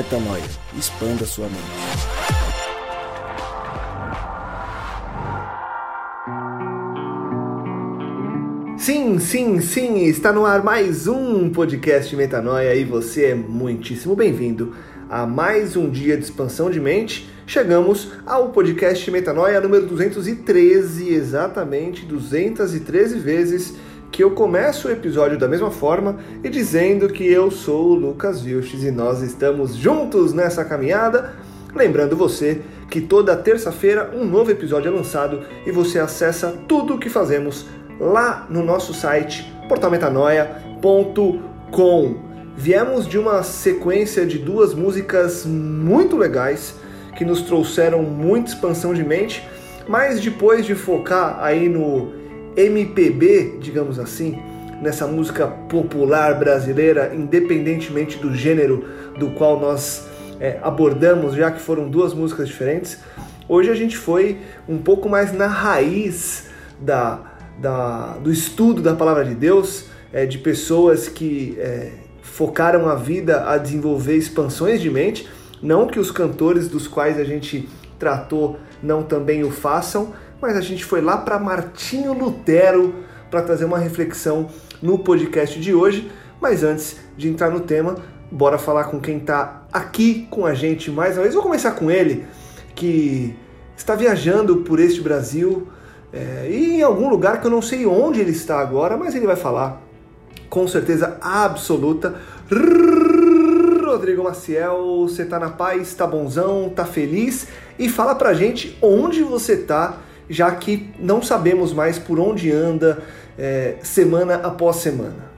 Metanoia. Expanda sua mente. Sim, sim, sim, está no ar mais um podcast Metanoia e você é muitíssimo bem-vindo a mais um dia de expansão de mente. Chegamos ao podcast Metanoia número 213, exatamente 213 vezes que eu começo o episódio da mesma forma e dizendo que eu sou o Lucas Vilches e nós estamos juntos nessa caminhada. Lembrando você que toda terça-feira um novo episódio é lançado e você acessa tudo o que fazemos lá no nosso site portalmetanoia.com. Viemos de uma sequência de duas músicas muito legais que nos trouxeram muita expansão de mente, mas depois de focar aí no MPB, digamos assim, nessa música popular brasileira, independentemente do gênero do qual nós é, abordamos, já que foram duas músicas diferentes, hoje a gente foi um pouco mais na raiz da da, do estudo da palavra de Deus, é, de pessoas que é, focaram a vida a desenvolver expansões de mente. Não que os cantores dos quais a gente tratou não também o façam, mas a gente foi lá para Martinho Lutero para trazer uma reflexão no podcast de hoje. Mas antes de entrar no tema, bora falar com quem está aqui com a gente mais uma vez. Vou começar com ele, que está viajando por este Brasil é, e em algum lugar que eu não sei onde ele está agora, mas ele vai falar com certeza absoluta. Rodrigo Maciel, você tá na paz, tá bonzão, tá feliz? E fala pra gente onde você tá, já que não sabemos mais por onde anda é, semana após semana.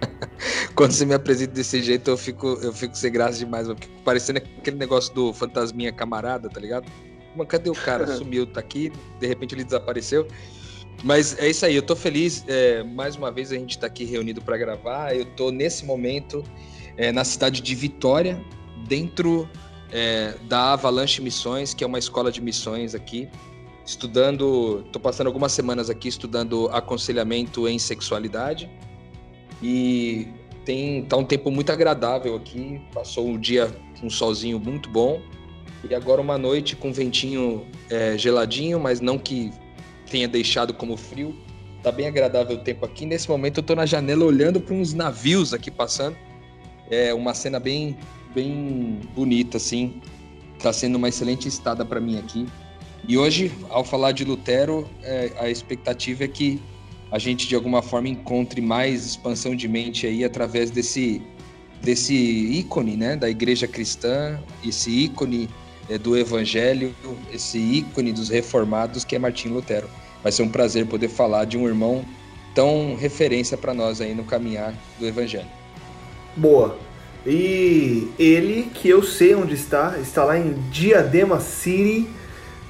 Quando você me apresenta desse jeito, eu fico, eu fico sem graça demais, parecendo aquele negócio do fantasminha camarada, tá ligado? Mas cadê o cara? Sumiu, tá aqui, de repente ele desapareceu. Mas é isso aí, eu tô feliz. É, mais uma vez a gente tá aqui reunido para gravar. Eu tô nesse momento é, na cidade de Vitória, dentro é, da Avalanche Missões, que é uma escola de missões aqui, estudando. Tô passando algumas semanas aqui estudando aconselhamento em sexualidade. E tem tá um tempo muito agradável aqui. Passou um dia um solzinho muito bom. E agora uma noite com ventinho é, geladinho, mas não que tenha deixado como frio. Tá bem agradável o tempo aqui. Nesse momento eu tô na janela olhando para uns navios aqui passando. É uma cena bem, bem bonita, assim. Tá sendo uma excelente estada para mim aqui. E hoje, ao falar de Lutero, é, a expectativa é que a gente de alguma forma encontre mais expansão de mente aí através desse desse ícone, né, da igreja cristã, esse ícone é, do Evangelho, esse ícone dos reformados que é Martim Lutero. Vai ser um prazer poder falar de um irmão tão referência para nós aí no caminhar do Evangelho. Boa. E ele, que eu sei onde está, está lá em Diadema City,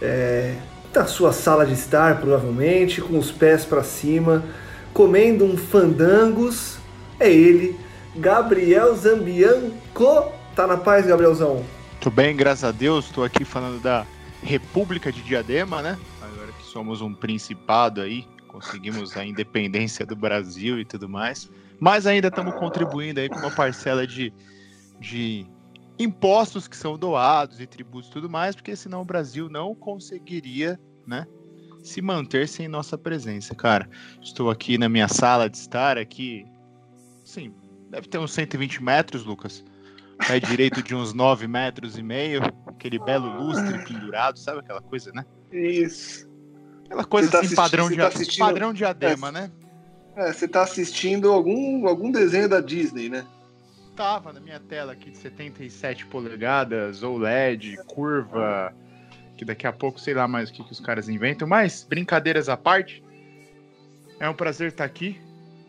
é, na sua sala de estar, provavelmente, com os pés para cima, comendo um fandangos. É ele, Gabriel Zambianco. Tá na paz, Gabrielzão? Muito bem, graças a Deus. Estou aqui falando da República de Diadema, né? Agora que somos um principado aí, conseguimos a independência do Brasil e tudo mais. Mas ainda estamos contribuindo aí com uma parcela de, de impostos que são doados e tributos e tudo mais, porque senão o Brasil não conseguiria, né? Se manter sem nossa presença, cara. Estou aqui na minha sala de estar aqui, sim, deve ter uns 120 metros, Lucas pé direito de uns 9 metros e meio, aquele belo lustre pendurado, sabe aquela coisa, né? Isso. Aquela coisa tá assim, padrão, de, tá assistindo... padrão diadema, é, né? É, você tá assistindo algum, algum desenho da Disney, né? Tava na minha tela aqui de 77 polegadas, OLED, curva, que daqui a pouco sei lá mais o que, que os caras inventam, mas brincadeiras à parte, é um prazer estar aqui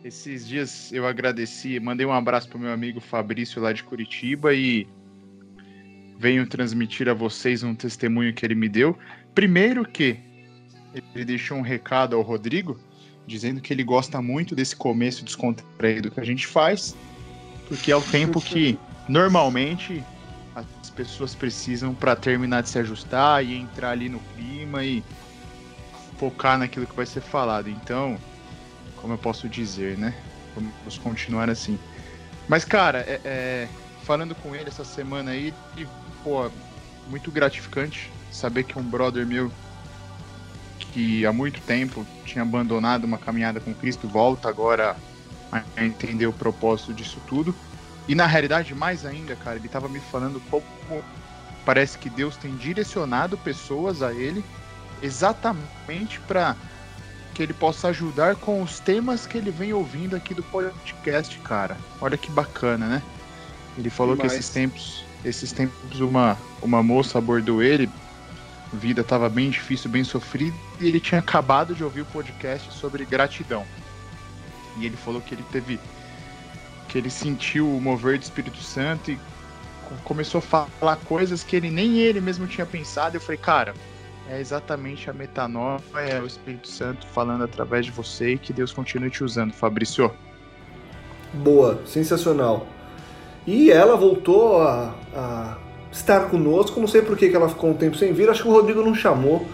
esses dias eu agradeci, mandei um abraço pro meu amigo Fabrício lá de Curitiba e venho transmitir a vocês um testemunho que ele me deu. Primeiro que ele deixou um recado ao Rodrigo, dizendo que ele gosta muito desse começo descontraído que a gente faz, porque é o tempo que normalmente as pessoas precisam para terminar de se ajustar e entrar ali no clima e focar naquilo que vai ser falado. Então, como eu posso dizer, né? Vamos continuar assim. Mas, cara, é, é, falando com ele essa semana aí pô, muito gratificante saber que um brother meu que há muito tempo tinha abandonado uma caminhada com Cristo volta agora a entender o propósito disso tudo. E na realidade, mais ainda, cara, ele estava me falando como parece que Deus tem direcionado pessoas a ele exatamente para que ele possa ajudar com os temas que ele vem ouvindo aqui do podcast, cara. Olha que bacana, né? Ele falou Demais. que esses tempos, esses tempos uma uma moça abordou ele, vida estava bem difícil, bem sofrida, e ele tinha acabado de ouvir o podcast sobre gratidão. E ele falou que ele teve que ele sentiu o mover do Espírito Santo e começou a falar coisas que ele nem ele mesmo tinha pensado. Eu falei, cara, é exatamente a metanoia, é o Espírito Santo falando através de você e que Deus continue te usando, Fabrício. Boa, sensacional. E ela voltou a, a estar conosco, não sei por que, ela ficou um tempo sem vir, acho que o Rodrigo não chamou,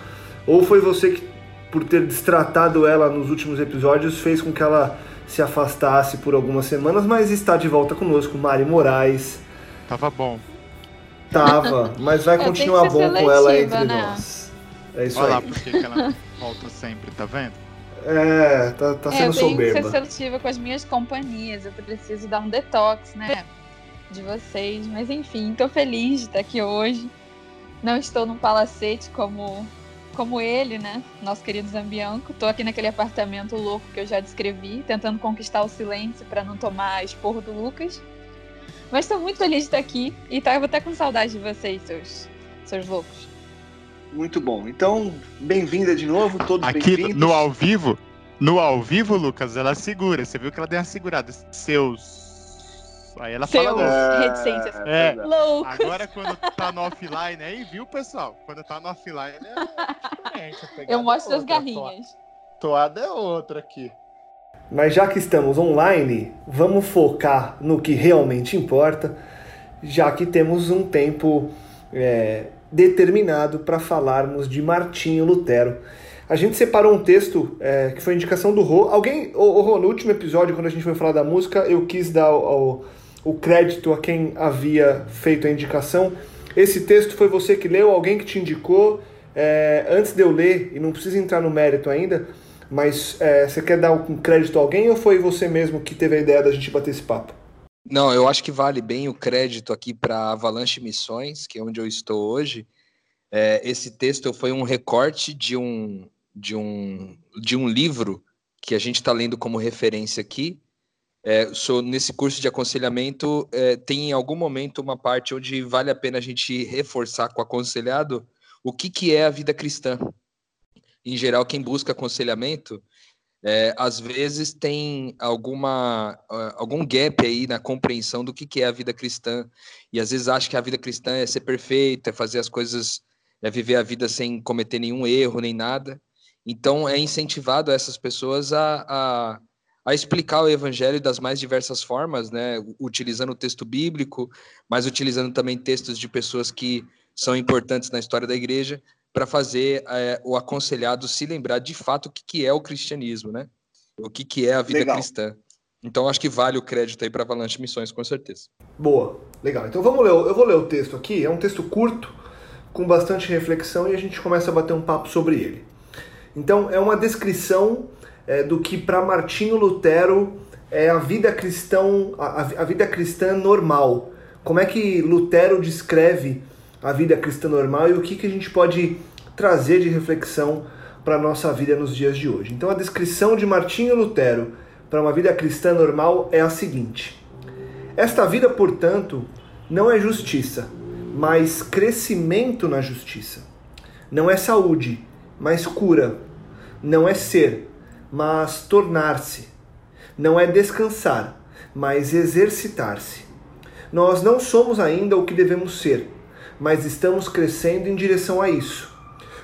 ou foi você que, por ter destratado ela nos últimos episódios, fez com que ela se afastasse por algumas semanas, mas está de volta conosco, Mari Moraes. Tava bom. Tava, mas vai continuar bom seletiva, com ela entre né? nós. É isso Olha aí. lá porque ela volta sempre, tá vendo? É, tá, tá sendo é, eu soberba. Eu tenho que ser seletiva com as minhas companhias, eu preciso dar um detox, né? De vocês, mas enfim, tô feliz de estar aqui hoje. Não estou num palacete como como ele, né? Nosso querido Zambianco. Tô aqui naquele apartamento louco que eu já descrevi, tentando conquistar o silêncio para não tomar esporro do Lucas. Mas tô muito feliz de estar aqui e tava até com saudade de vocês, seus, seus loucos. Muito bom. Então, bem-vinda de novo, todos Aqui no ao vivo, no ao vivo, Lucas, ela segura. Você viu que ela deu uma segurada. Seus Aí ela Seus fala reticências. É, loucos. Agora quando tá no offline aí, viu, pessoal? Quando tá no offline é Eu mostro as garrinhas. Toada é outra aqui. Mas já que estamos online, vamos focar no que realmente importa, já que temos um tempo é, determinado para falarmos de Martinho Lutero. A gente separou um texto é, que foi indicação do Rô. Alguém, o Rô, no último episódio, quando a gente foi falar da música, eu quis dar o, o crédito a quem havia feito a indicação. Esse texto foi você que leu, alguém que te indicou. É, antes de eu ler, e não precisa entrar no mérito ainda, mas é, você quer dar um crédito a alguém ou foi você mesmo que teve a ideia da gente bater esse papo? Não, eu acho que vale bem o crédito aqui para Avalanche Missões, que é onde eu estou hoje. É, esse texto foi um recorte de um, de um, de um livro que a gente está lendo como referência aqui, é, nesse curso de aconselhamento, é, tem em algum momento uma parte onde vale a pena a gente reforçar com o aconselhado o que, que é a vida cristã. Em geral, quem busca aconselhamento, é, às vezes tem alguma, algum gap aí na compreensão do que, que é a vida cristã. E às vezes acha que a vida cristã é ser perfeita, é fazer as coisas, é viver a vida sem cometer nenhum erro, nem nada. Então, é incentivado essas pessoas a, a a explicar o evangelho das mais diversas formas, né, utilizando o texto bíblico, mas utilizando também textos de pessoas que são importantes na história da igreja, para fazer é, o aconselhado se lembrar de fato o que, que é o cristianismo, né? O que, que é a vida legal. cristã. Então acho que vale o crédito aí para Avalanche Missões, com certeza. Boa, legal. Então vamos ler, eu vou ler o texto aqui, é um texto curto, com bastante reflexão, e a gente começa a bater um papo sobre ele. Então é uma descrição é, do que para Martinho Lutero é a vida cristão, a, a vida cristã normal. Como é que Lutero descreve a vida cristã normal e o que, que a gente pode trazer de reflexão para a nossa vida nos dias de hoje. Então a descrição de Martinho Lutero para uma vida cristã normal é a seguinte: Esta vida, portanto, não é justiça, mas crescimento na justiça. Não é saúde, mas cura. Não é ser, mas tornar-se. Não é descansar, mas exercitar-se. Nós não somos ainda o que devemos ser, mas estamos crescendo em direção a isso.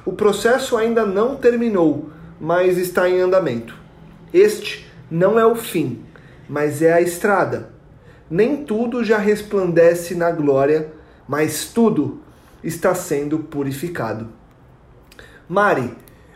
O processo ainda não terminou, mas está em andamento. Este não é o fim, mas é a estrada. Nem tudo já resplandece na glória, mas tudo está sendo purificado. Mari,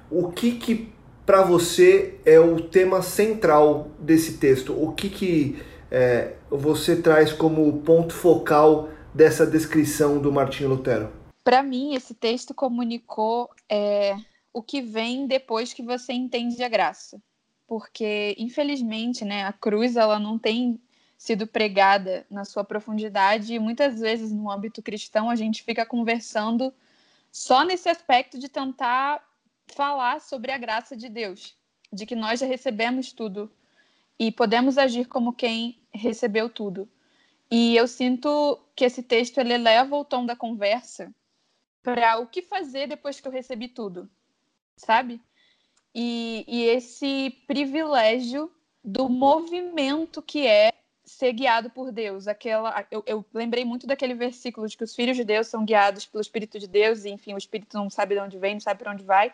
o que que para você é o tema central desse texto? O que, que é, você traz como ponto focal dessa descrição do Martinho Lutero? Para mim, esse texto comunicou é, o que vem depois que você entende a graça. Porque, infelizmente, né, a cruz ela não tem sido pregada na sua profundidade e muitas vezes no âmbito cristão a gente fica conversando só nesse aspecto de tentar falar sobre a graça de Deus, de que nós já recebemos tudo e podemos agir como quem recebeu tudo. E eu sinto que esse texto ele leva o tom da conversa para o que fazer depois que eu recebi tudo, sabe? E, e esse privilégio do movimento que é ser guiado por Deus. Aquela, eu, eu, lembrei muito daquele versículo de que os filhos de Deus são guiados pelo Espírito de Deus, e enfim, o Espírito não sabe de onde vem, não sabe para onde vai.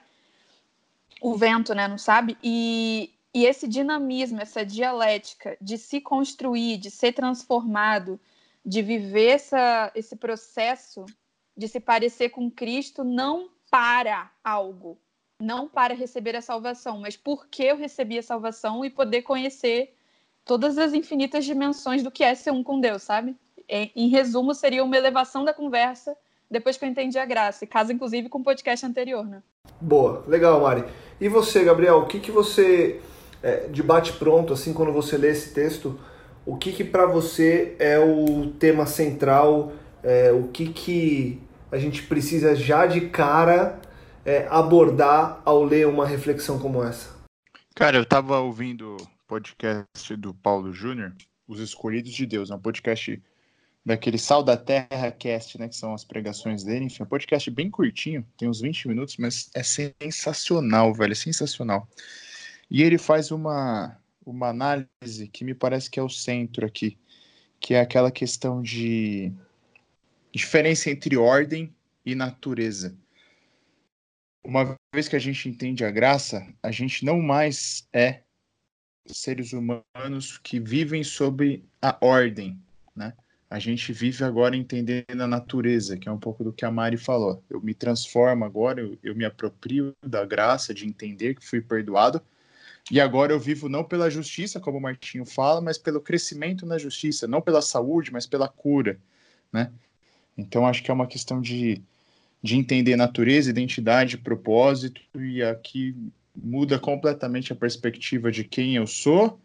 O vento, né, não sabe? E, e esse dinamismo, essa dialética de se construir, de ser transformado, de viver essa, esse processo de se parecer com Cristo, não para algo, não para receber a salvação, mas porque eu recebi a salvação e poder conhecer todas as infinitas dimensões do que é ser um com Deus, sabe? Em resumo, seria uma elevação da conversa depois que eu entendi a graça, e casa inclusive com o podcast anterior, né? Boa, legal, Mari. E você, Gabriel, o que, que você, é, de bate pronto, assim, quando você lê esse texto, o que, que para você é o tema central, é, o que, que a gente precisa já de cara é, abordar ao ler uma reflexão como essa? Cara, eu tava ouvindo podcast do Paulo Júnior, Os Escolhidos de Deus, é um podcast daquele Sal da Terra Cast, né, que são as pregações dele, enfim, é um podcast bem curtinho, tem uns 20 minutos, mas é sensacional, velho, é sensacional. E ele faz uma, uma análise que me parece que é o centro aqui, que é aquela questão de diferença entre ordem e natureza. Uma vez que a gente entende a graça, a gente não mais é seres humanos que vivem sob a ordem, né? A gente vive agora entendendo a natureza, que é um pouco do que a Mari falou. Eu me transformo agora, eu, eu me aproprio da graça de entender que fui perdoado, e agora eu vivo não pela justiça, como o Martinho fala, mas pelo crescimento na justiça, não pela saúde, mas pela cura, né? Então acho que é uma questão de, de entender natureza, identidade, propósito, e aqui muda completamente a perspectiva de quem eu sou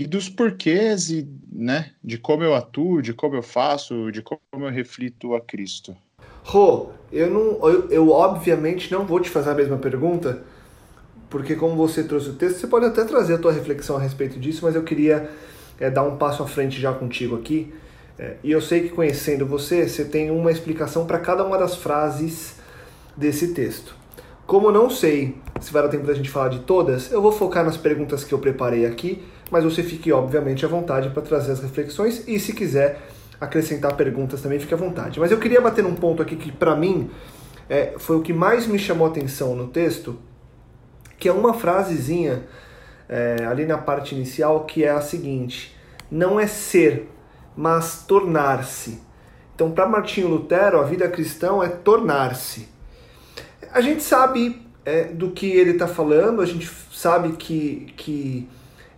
e dos porquês e, né, de como eu atuo, de como eu faço, de como eu reflito a Cristo. Rô, eu não, eu, eu obviamente não vou te fazer a mesma pergunta, porque como você trouxe o texto, você pode até trazer a tua reflexão a respeito disso, mas eu queria é, dar um passo à frente já contigo aqui. É, e eu sei que conhecendo você, você tem uma explicação para cada uma das frases desse texto. Como eu não sei se vai dar tempo da gente falar de todas, eu vou focar nas perguntas que eu preparei aqui, mas você fique, obviamente, à vontade para trazer as reflexões e, se quiser acrescentar perguntas também, fique à vontade. Mas eu queria bater num ponto aqui que, para mim, é, foi o que mais me chamou a atenção no texto, que é uma frasezinha é, ali na parte inicial que é a seguinte: não é ser, mas tornar-se. Então, para Martinho Lutero, a vida cristã é tornar-se a gente sabe é, do que ele está falando, a gente sabe que, que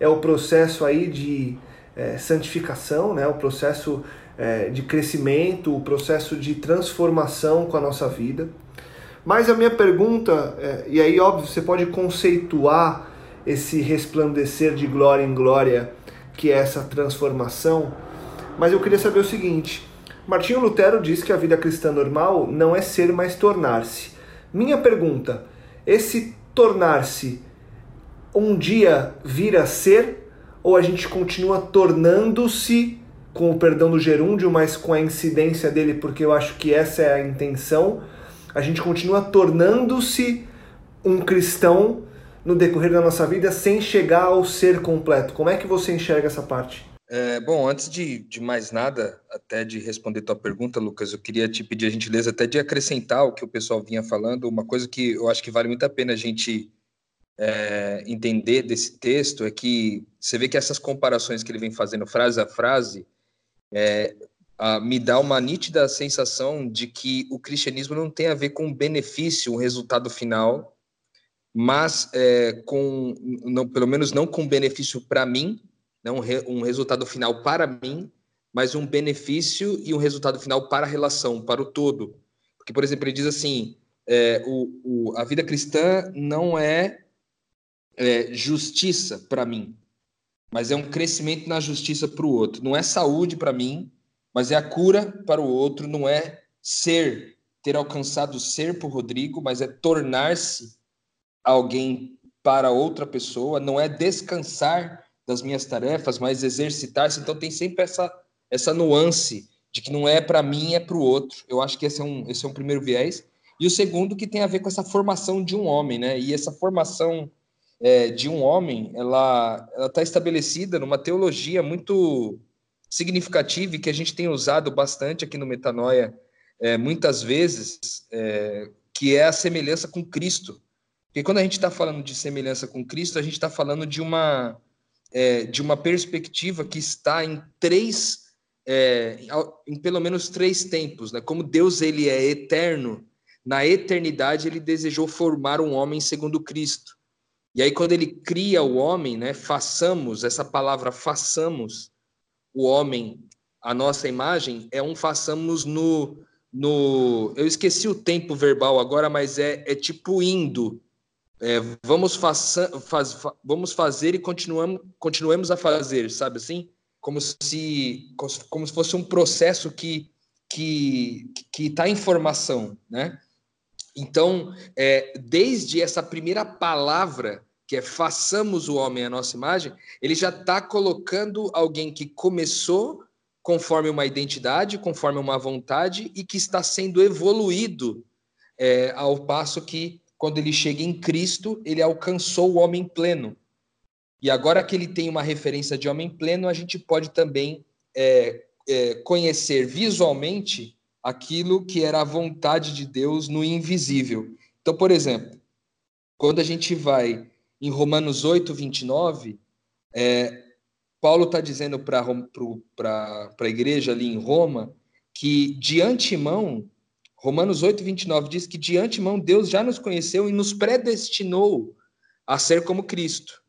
é o processo aí de é, santificação, né? o processo é, de crescimento, o processo de transformação com a nossa vida. Mas a minha pergunta, é, e aí óbvio, você pode conceituar esse resplandecer de glória em glória, que é essa transformação, mas eu queria saber o seguinte: Martinho Lutero diz que a vida cristã normal não é ser, mas tornar-se. Minha pergunta: esse tornar-se um dia vir a ser, ou a gente continua tornando-se, com o perdão do gerúndio, mas com a incidência dele, porque eu acho que essa é a intenção, a gente continua tornando-se um cristão no decorrer da nossa vida sem chegar ao ser completo. Como é que você enxerga essa parte? É, bom, antes de, de, mais nada, até de responder tua pergunta, Lucas, eu queria te pedir a gentileza até de acrescentar o que o pessoal vinha falando, uma coisa que eu acho que vale muito a pena a gente é, entender desse texto é que você vê que essas comparações que ele vem fazendo frase a frase é, a, me dá uma nítida sensação de que o cristianismo não tem a ver com benefício, um resultado final, mas é, com, não, pelo menos não com benefício para mim, né? um, re, um resultado final para mim, mas um benefício e um resultado final para a relação, para o todo. Porque, por exemplo, ele diz assim: é, o, o, a vida cristã não é, é justiça para mim, mas é um crescimento na justiça para o outro. Não é saúde para mim, mas é a cura para o outro. Não é ser, ter alcançado ser para o Rodrigo, mas é tornar-se alguém para outra pessoa. Não é descansar das minhas tarefas, mas exercitar-se. Então tem sempre essa, essa nuance de que não é para mim, é para o outro. Eu acho que esse é, um, esse é um primeiro viés. E o segundo que tem a ver com essa formação de um homem, né? E essa formação é, de um homem, ela está estabelecida numa teologia muito significativa e que a gente tem usado bastante aqui no Metanoia é, muitas vezes, é, que é a semelhança com Cristo. Porque quando a gente está falando de semelhança com Cristo, a gente está falando de uma, é, de uma perspectiva que está em três, é, em pelo menos três tempos. Né? Como Deus ele é eterno, na eternidade ele desejou formar um homem segundo Cristo. E aí quando ele cria o homem, né, façamos, essa palavra façamos o homem a nossa imagem, é um façamos no no eu esqueci o tempo verbal agora, mas é, é tipo indo, é, vamos, faça, faz, vamos fazer e continuamos, continuemos a fazer, sabe assim? Como se, como se fosse um processo que que está em formação, né? Então, é, desde essa primeira palavra, que é façamos o homem à nossa imagem, ele já está colocando alguém que começou conforme uma identidade, conforme uma vontade e que está sendo evoluído é, ao passo que quando ele chega em Cristo, ele alcançou o homem pleno. E agora que ele tem uma referência de homem pleno, a gente pode também é, é, conhecer visualmente aquilo que era a vontade de Deus no invisível. Então, por exemplo, quando a gente vai em Romanos 8, 29, é, Paulo está dizendo para a igreja ali em Roma que de antemão Romanos 8, 29 diz que de antemão Deus já nos conheceu e nos predestinou a ser como Cristo.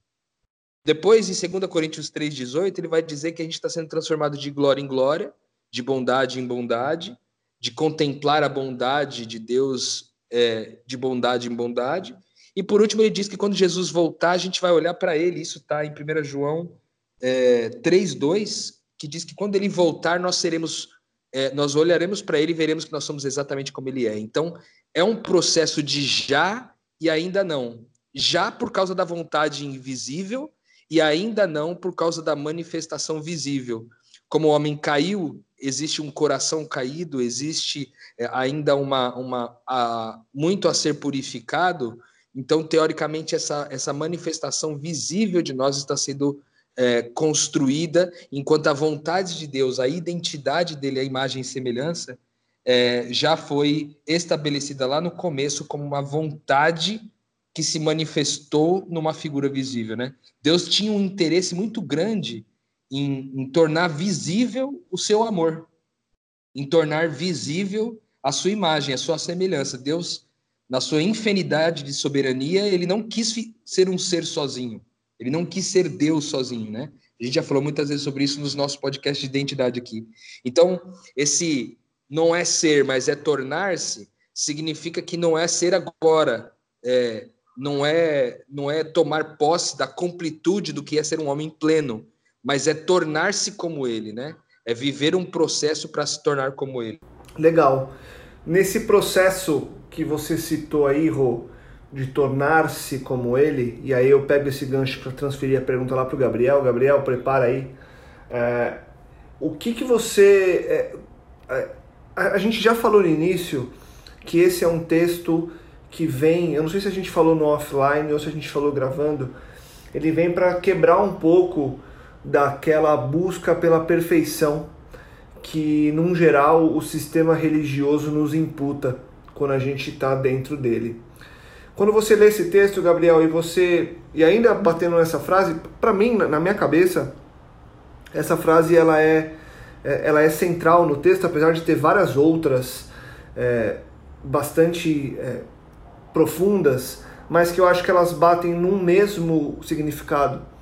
Depois, em 2 Coríntios 3, 18, ele vai dizer que a gente está sendo transformado de glória em glória, de bondade em bondade, de contemplar a bondade de Deus é, de bondade em bondade. E por último, ele diz que quando Jesus voltar, a gente vai olhar para ele. Isso está em 1 João é, 3, 2, que diz que quando ele voltar, nós seremos é, nós olharemos para ele e veremos que nós somos exatamente como ele é. Então, é um processo de já e ainda não. Já por causa da vontade invisível e ainda não por causa da manifestação visível. Como o homem caiu, existe um coração caído, existe é, ainda uma, uma a, muito a ser purificado. Então, teoricamente, essa, essa manifestação visível de nós está sendo é, construída, enquanto a vontade de Deus, a identidade dele, a imagem e semelhança, é, já foi estabelecida lá no começo como uma vontade que se manifestou numa figura visível, né? Deus tinha um interesse muito grande em, em tornar visível o seu amor, em tornar visível a sua imagem, a sua semelhança. Deus, na sua infinidade de soberania, ele não quis ser um ser sozinho. Ele não quis ser Deus sozinho, né? A gente já falou muitas vezes sobre isso nos nossos podcasts de identidade aqui. Então, esse não é ser, mas é tornar-se, significa que não é ser agora, é, não é não é tomar posse da completude do que é ser um homem pleno, mas é tornar-se como ele, né? É viver um processo para se tornar como ele. Legal. Nesse processo que você citou aí, Rô, de tornar-se como ele, e aí eu pego esse gancho para transferir a pergunta lá para o Gabriel. Gabriel, prepara aí. É, o que, que você. É, é, a, a, gente já falou no início que esse é um texto que vem. Eu não sei se a gente falou no offline ou se a gente falou gravando. Ele vem para quebrar um pouco daquela busca pela perfeição que, num geral, o sistema religioso nos imputa quando a gente está dentro dele. Quando você lê esse texto, Gabriel, e você e ainda batendo nessa frase, para mim, na minha cabeça, essa frase ela é, é, ela é central no texto, apesar de ter várias outras é, bastante é, profundas, mas que eu acho que elas batem num mesmo significado.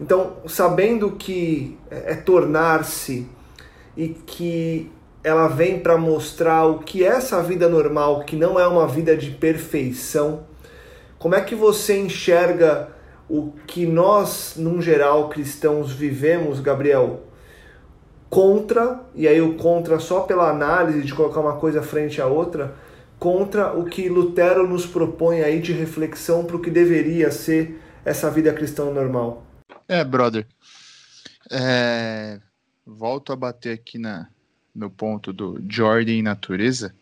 Então, sabendo que é, é tornar-se e que ela vem para mostrar o que é essa vida normal, que não é uma vida de perfeição, como é que você enxerga o que nós, num geral, cristãos, vivemos, Gabriel? Contra, e aí o contra só pela análise de colocar uma coisa frente à outra, contra o que Lutero nos propõe aí de reflexão para o que deveria ser essa vida cristã normal. É, brother. É... Volto a bater aqui na, no ponto do de ordem e natureza,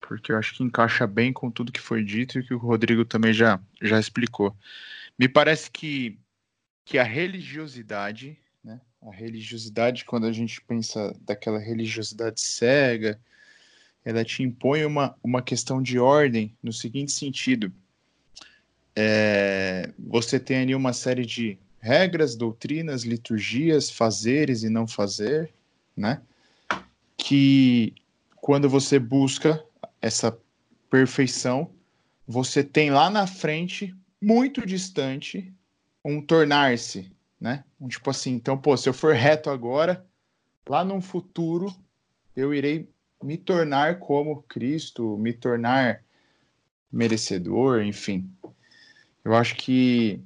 porque eu acho que encaixa bem com tudo que foi dito e que o Rodrigo também já, já explicou. Me parece que, que a religiosidade, né, a religiosidade, quando a gente pensa daquela religiosidade cega, ela te impõe uma, uma questão de ordem no seguinte sentido. É, você tem ali uma série de regras, doutrinas, liturgias, fazeres e não fazer, né? Que quando você busca essa perfeição, você tem lá na frente, muito distante, um tornar-se, né? Um tipo assim, então, pô, se eu for reto agora, lá num futuro, eu irei me tornar como Cristo, me tornar merecedor, enfim. Eu acho que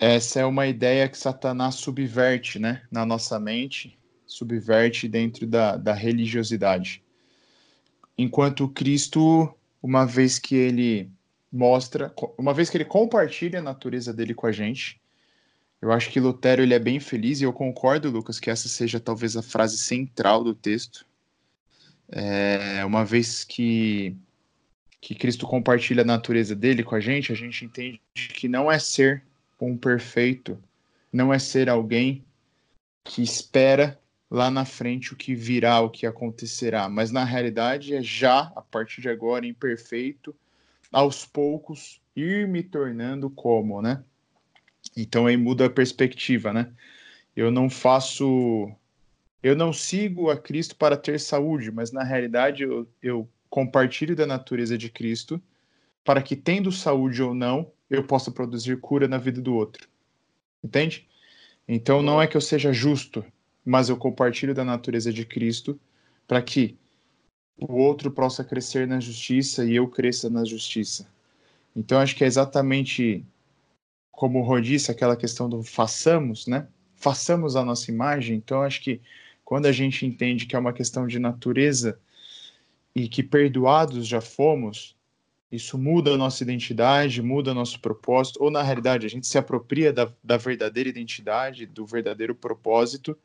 essa é uma ideia que Satanás subverte né, na nossa mente, subverte dentro da, da religiosidade. Enquanto Cristo, uma vez que ele mostra, uma vez que ele compartilha a natureza dele com a gente, eu acho que Lutero ele é bem feliz e eu concordo, Lucas, que essa seja talvez a frase central do texto. É, uma vez que que Cristo compartilha a natureza dele com a gente, a gente entende que não é ser um perfeito não é ser alguém que espera lá na frente o que virá, o que acontecerá, mas na realidade é já, a partir de agora, imperfeito, aos poucos ir me tornando como, né? Então aí muda a perspectiva, né? Eu não faço. Eu não sigo a Cristo para ter saúde, mas na realidade eu, eu compartilho da natureza de Cristo para que, tendo saúde ou não, eu possa produzir cura na vida do outro. Entende? Então não é que eu seja justo, mas eu compartilho da natureza de Cristo para que o outro possa crescer na justiça e eu cresça na justiça. Então acho que é exatamente como o Rô disse, aquela questão do façamos, né? Façamos a nossa imagem. Então acho que quando a gente entende que é uma questão de natureza e que perdoados já fomos, isso muda a nossa identidade, muda nosso propósito, ou na realidade a gente se apropria da, da verdadeira identidade, do verdadeiro propósito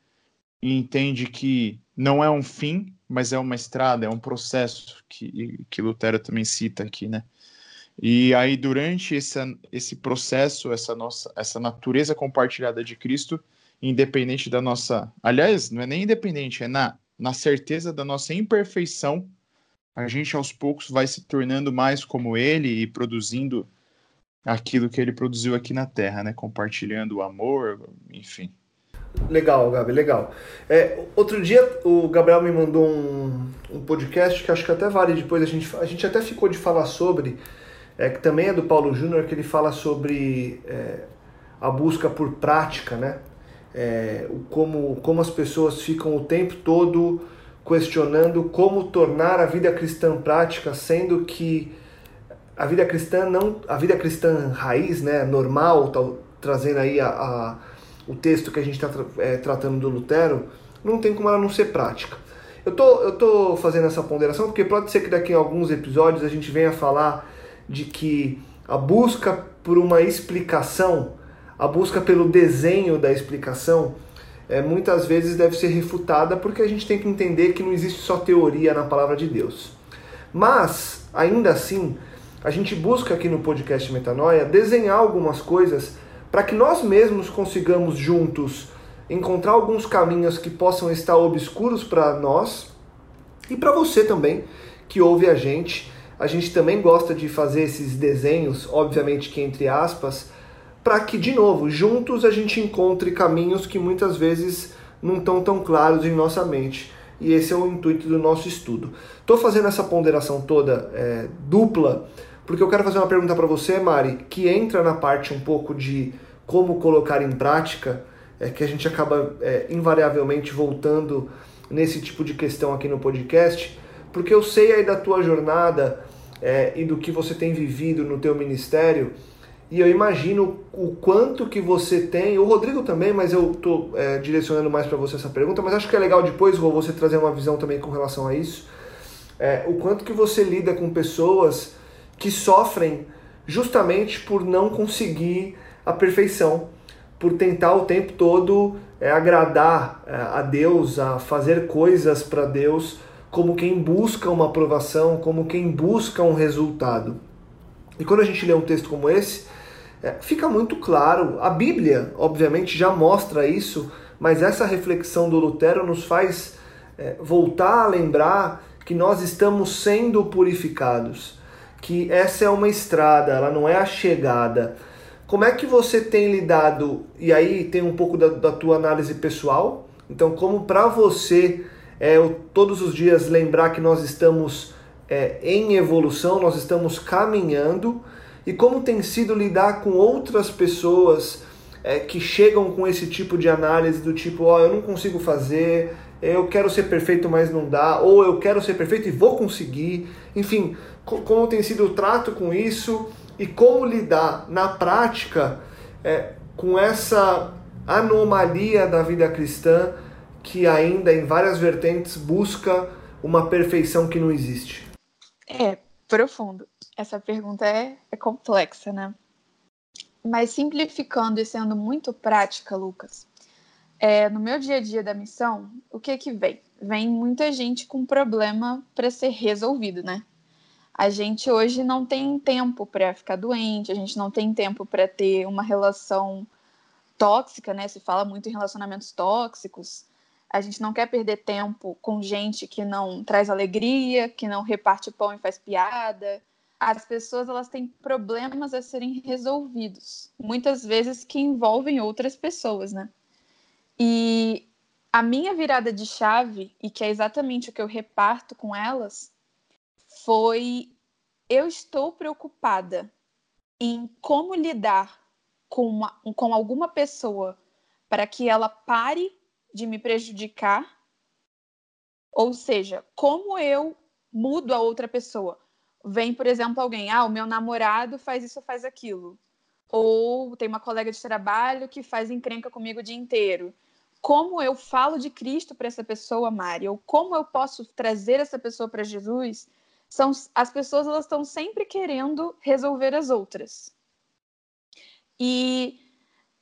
e entende que não é um fim, mas é uma estrada, é um processo que, que Lutero também cita aqui, né? E aí durante esse, esse processo, essa nossa essa natureza compartilhada de Cristo, independente da nossa, aliás, não é nem independente, é na na certeza da nossa imperfeição, a gente aos poucos vai se tornando mais como ele e produzindo aquilo que ele produziu aqui na Terra, né? Compartilhando o amor, enfim. Legal, Gabi, legal. É, outro dia o Gabriel me mandou um, um, podcast que acho que até vale depois a gente a gente até ficou de falar sobre, é, que também é do Paulo Júnior, que ele fala sobre é, a busca por prática, né? É, como, como as pessoas ficam o tempo todo questionando como tornar a vida cristã prática, sendo que a vida cristã não, a vida cristã raiz, né, normal, tá, trazendo aí a, a, o texto que a gente está é, tratando do Lutero, não tem como ela não ser prática. Eu tô, eu tô fazendo essa ponderação porque pode ser que daqui a alguns episódios a gente venha falar de que a busca por uma explicação, a busca pelo desenho da explicação, é, muitas vezes deve ser refutada porque a gente tem que entender que não existe só teoria na palavra de Deus. Mas, ainda assim, a gente busca aqui no podcast Metanoia desenhar algumas coisas para que nós mesmos consigamos juntos encontrar alguns caminhos que possam estar obscuros para nós e para você também que ouve a gente. A gente também gosta de fazer esses desenhos, obviamente que entre aspas, para que, de novo, juntos a gente encontre caminhos que muitas vezes não estão tão claros em nossa mente. E esse é o intuito do nosso estudo. Estou fazendo essa ponderação toda é, dupla, porque eu quero fazer uma pergunta para você, Mari, que entra na parte um pouco de como colocar em prática, é que a gente acaba é, invariavelmente voltando nesse tipo de questão aqui no podcast, porque eu sei aí da tua jornada é, e do que você tem vivido no teu ministério, e eu imagino o quanto que você tem, o Rodrigo também, mas eu estou é, direcionando mais para você essa pergunta, mas acho que é legal depois, Rô, você trazer uma visão também com relação a isso, é, o quanto que você lida com pessoas que sofrem justamente por não conseguir a perfeição, por tentar o tempo todo é, agradar é, a Deus, a fazer coisas para Deus, como quem busca uma aprovação, como quem busca um resultado. E quando a gente lê um texto como esse, é, fica muito claro. A Bíblia, obviamente, já mostra isso, mas essa reflexão do Lutero nos faz é, voltar a lembrar que nós estamos sendo purificados, que essa é uma estrada, ela não é a chegada. Como é que você tem lidado? E aí tem um pouco da, da tua análise pessoal. Então, como para você é todos os dias lembrar que nós estamos é, em evolução, nós estamos caminhando e como tem sido lidar com outras pessoas é, que chegam com esse tipo de análise do tipo, ó, oh, eu não consigo fazer, eu quero ser perfeito, mas não dá, ou eu quero ser perfeito e vou conseguir. Enfim, como tem sido o trato com isso e como lidar na prática é, com essa anomalia da vida cristã que ainda em várias vertentes busca uma perfeição que não existe? É profundo. Essa pergunta é, é complexa, né? Mas simplificando e sendo muito prática, Lucas, é, no meu dia a dia da missão, o que que vem? Vem muita gente com problema para ser resolvido, né? A gente hoje não tem tempo para ficar doente, a gente não tem tempo para ter uma relação tóxica, né? Se fala muito em relacionamentos tóxicos. A gente não quer perder tempo com gente que não traz alegria, que não reparte pão e faz piada. As pessoas elas têm problemas a serem resolvidos, muitas vezes que envolvem outras pessoas, né? E a minha virada de chave, e que é exatamente o que eu reparto com elas, foi eu estou preocupada em como lidar com, uma, com alguma pessoa para que ela pare de me prejudicar. Ou seja, como eu mudo a outra pessoa. Vem, por exemplo, alguém, ah, o meu namorado faz isso, faz aquilo. Ou tem uma colega de trabalho que faz encrenca comigo o dia inteiro como eu falo de Cristo para essa pessoa, Mari, ou como eu posso trazer essa pessoa para Jesus, são as pessoas elas estão sempre querendo resolver as outras. E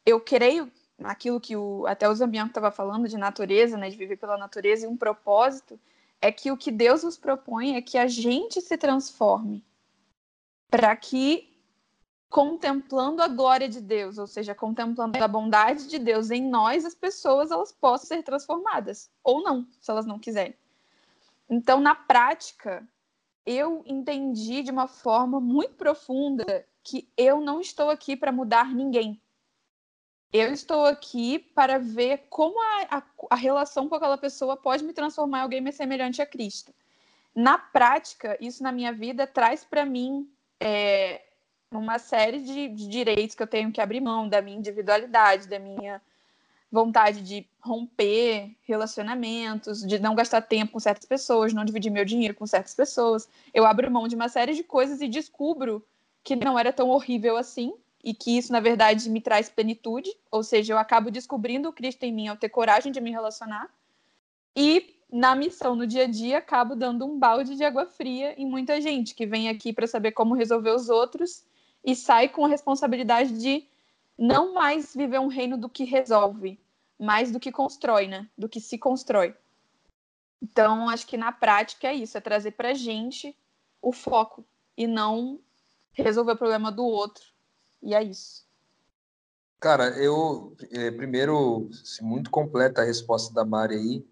eu creio naquilo que o, até o Zambianco estava falando de natureza, né, de viver pela natureza e um propósito, é que o que Deus nos propõe é que a gente se transforme para que contemplando a glória de Deus, ou seja, contemplando a bondade de Deus em nós, as pessoas elas possam ser transformadas ou não, se elas não quiserem. Então, na prática, eu entendi de uma forma muito profunda que eu não estou aqui para mudar ninguém. Eu estou aqui para ver como a, a, a, relação com aquela pessoa pode me transformar em alguém mais semelhante a Cristo. Na prática, isso na minha vida traz para mim é, uma série de, de direitos que eu tenho que abrir mão da minha individualidade, da minha vontade de romper relacionamentos, de não gastar tempo com certas pessoas, não dividir meu dinheiro com certas pessoas. Eu abro mão de uma série de coisas e descubro que não era tão horrível assim e que isso, na verdade, me traz plenitude, ou seja, eu acabo descobrindo o Cristo em mim ao ter coragem de me relacionar. E na missão, no dia a dia, acabo dando um balde de água fria em muita gente que vem aqui para saber como resolver os outros e sai com a responsabilidade de não mais viver um reino do que resolve, mais do que constrói, né? Do que se constrói. Então, acho que na prática é isso, é trazer pra gente o foco e não resolver o problema do outro. E é isso. Cara, eu é, primeiro, muito completa a resposta da Mari aí.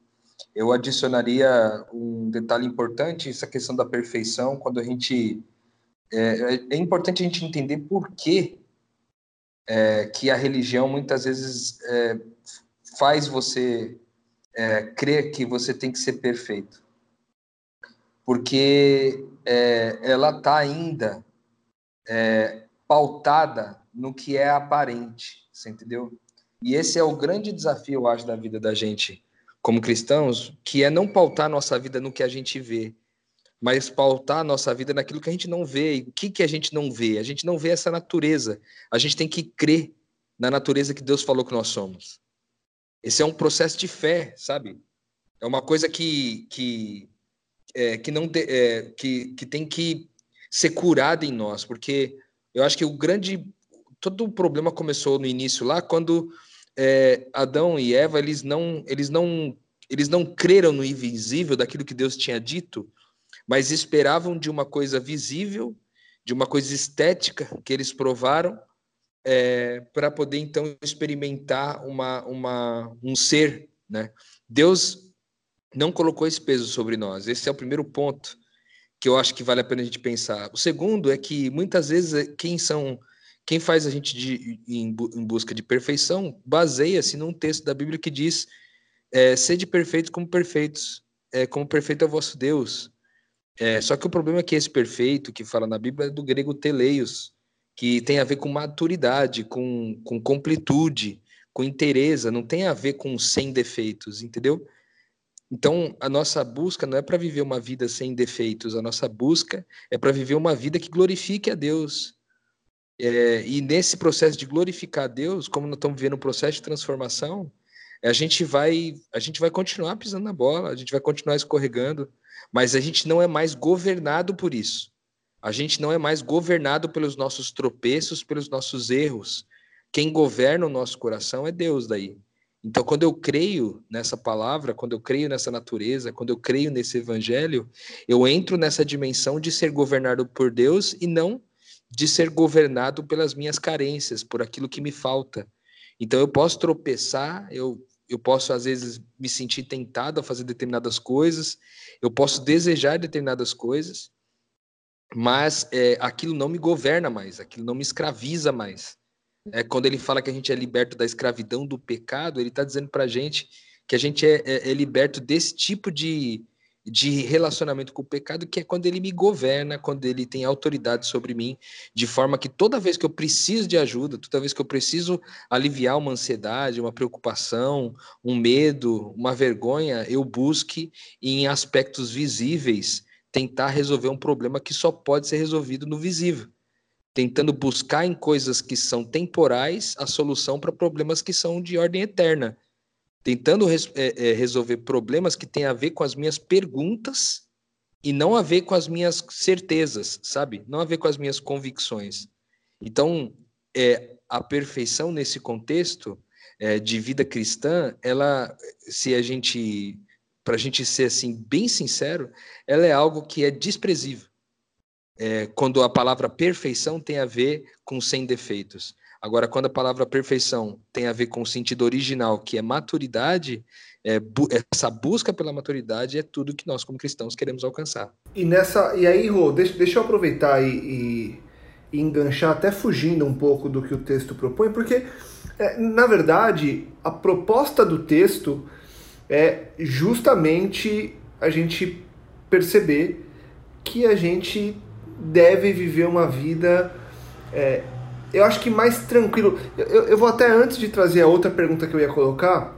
Eu adicionaria um detalhe importante, essa questão da perfeição, quando a gente é, é, importante a gente entender por que, é, que a religião muitas vezes é, faz você é, crer que você tem que ser perfeito. Porque é, ela está ainda é, pautada no que é aparente, Você entendeu? E esse é o grande desafio, eu acho, da vida da gente como cristãos, que é não pautar nossa vida no que a gente vê, mas pautar nossa vida naquilo que a gente não vê. E o que, que a gente não vê? A gente não vê essa natureza. A gente tem que crer na natureza que Deus falou que nós somos. Esse é um processo de fé, sabe? É uma coisa que, que, é, que, não de, é, que, que tem que ser curada em nós, porque eu acho que o grande. Todo o problema começou no início lá, quando é, Adão e Eva eles não, eles, não, eles não creram no invisível daquilo que Deus tinha dito, mas esperavam de uma coisa visível, de uma coisa estética que eles provaram, é, para poder então experimentar uma, uma, um ser. Né? Deus não colocou esse peso sobre nós. Esse é o primeiro ponto que eu acho que vale a pena a gente pensar. O segundo é que muitas vezes é, quem são quem faz a gente de, em, em, busca de perfeição baseia-se num texto da Bíblia que diz: é, sede perfeitos como perfeitos, é, como perfeito é o vosso Deus. É, só que o problema é que esse perfeito que fala na Bíblia é do grego teleios, que tem a ver com maturidade, com, com completude, com inteireza, não tem a ver com sem defeitos, entendeu? Então, a nossa busca não é para viver uma vida sem defeitos, a nossa busca é para viver uma vida que glorifique a Deus. É, e nesse processo de glorificar a Deus, como nós estamos vivendo um processo de transformação, a gente vai a gente vai continuar pisando na bola, a gente vai continuar escorregando, mas a gente não é mais governado por isso. A gente não é mais governado pelos nossos tropeços, pelos nossos erros. Quem governa o nosso coração é Deus daí. Então, quando eu creio nessa palavra, quando eu creio nessa natureza, quando eu creio nesse evangelho, eu entro nessa dimensão de ser governado por Deus e não de ser governado pelas minhas carências, por aquilo que me falta. Então, eu posso tropeçar, eu, eu posso, às vezes, me sentir tentado a fazer determinadas coisas, eu posso desejar determinadas coisas, mas é, aquilo não me governa mais, aquilo não me escraviza mais. É, quando ele fala que a gente é liberto da escravidão do pecado, ele está dizendo para a gente que a gente é, é, é, liberto desse tipo de, de relacionamento com o pecado, que é quando ele me governa, quando ele tem autoridade sobre mim, de forma que toda vez que eu preciso de ajuda, toda vez que eu preciso aliviar uma ansiedade, uma preocupação, um medo, uma vergonha, eu busque em aspectos visíveis tentar resolver um problema que só pode ser resolvido no visível tentando buscar em coisas que são temporais a solução para problemas que são de ordem eterna, tentando res, é, é, resolver problemas que têm a ver com as minhas perguntas e não a ver com as minhas certezas, sabe? Não a ver com as minhas convicções. Então, é, a perfeição nesse contexto é, de vida cristã, ela, se a gente, para a gente ser assim bem sincero, ela é algo que é desprezível é, quando a palavra perfeição tem a ver com sem defeitos. Agora, quando a palavra perfeição tem a ver com o sentido original, que é maturidade, é, bu essa busca pela maturidade é tudo que nós, como cristãos, queremos alcançar. E nessa e aí, Rô, deixa, deixa eu aproveitar e, e, e, enganchar, até fugindo um pouco do que o texto propõe, porque, é, na verdade, a proposta do texto é justamente a gente perceber que a gente deve viver uma vida, é, eu acho que mais tranquilo. Eu, eu vou até antes de trazer a outra pergunta que eu ia colocar,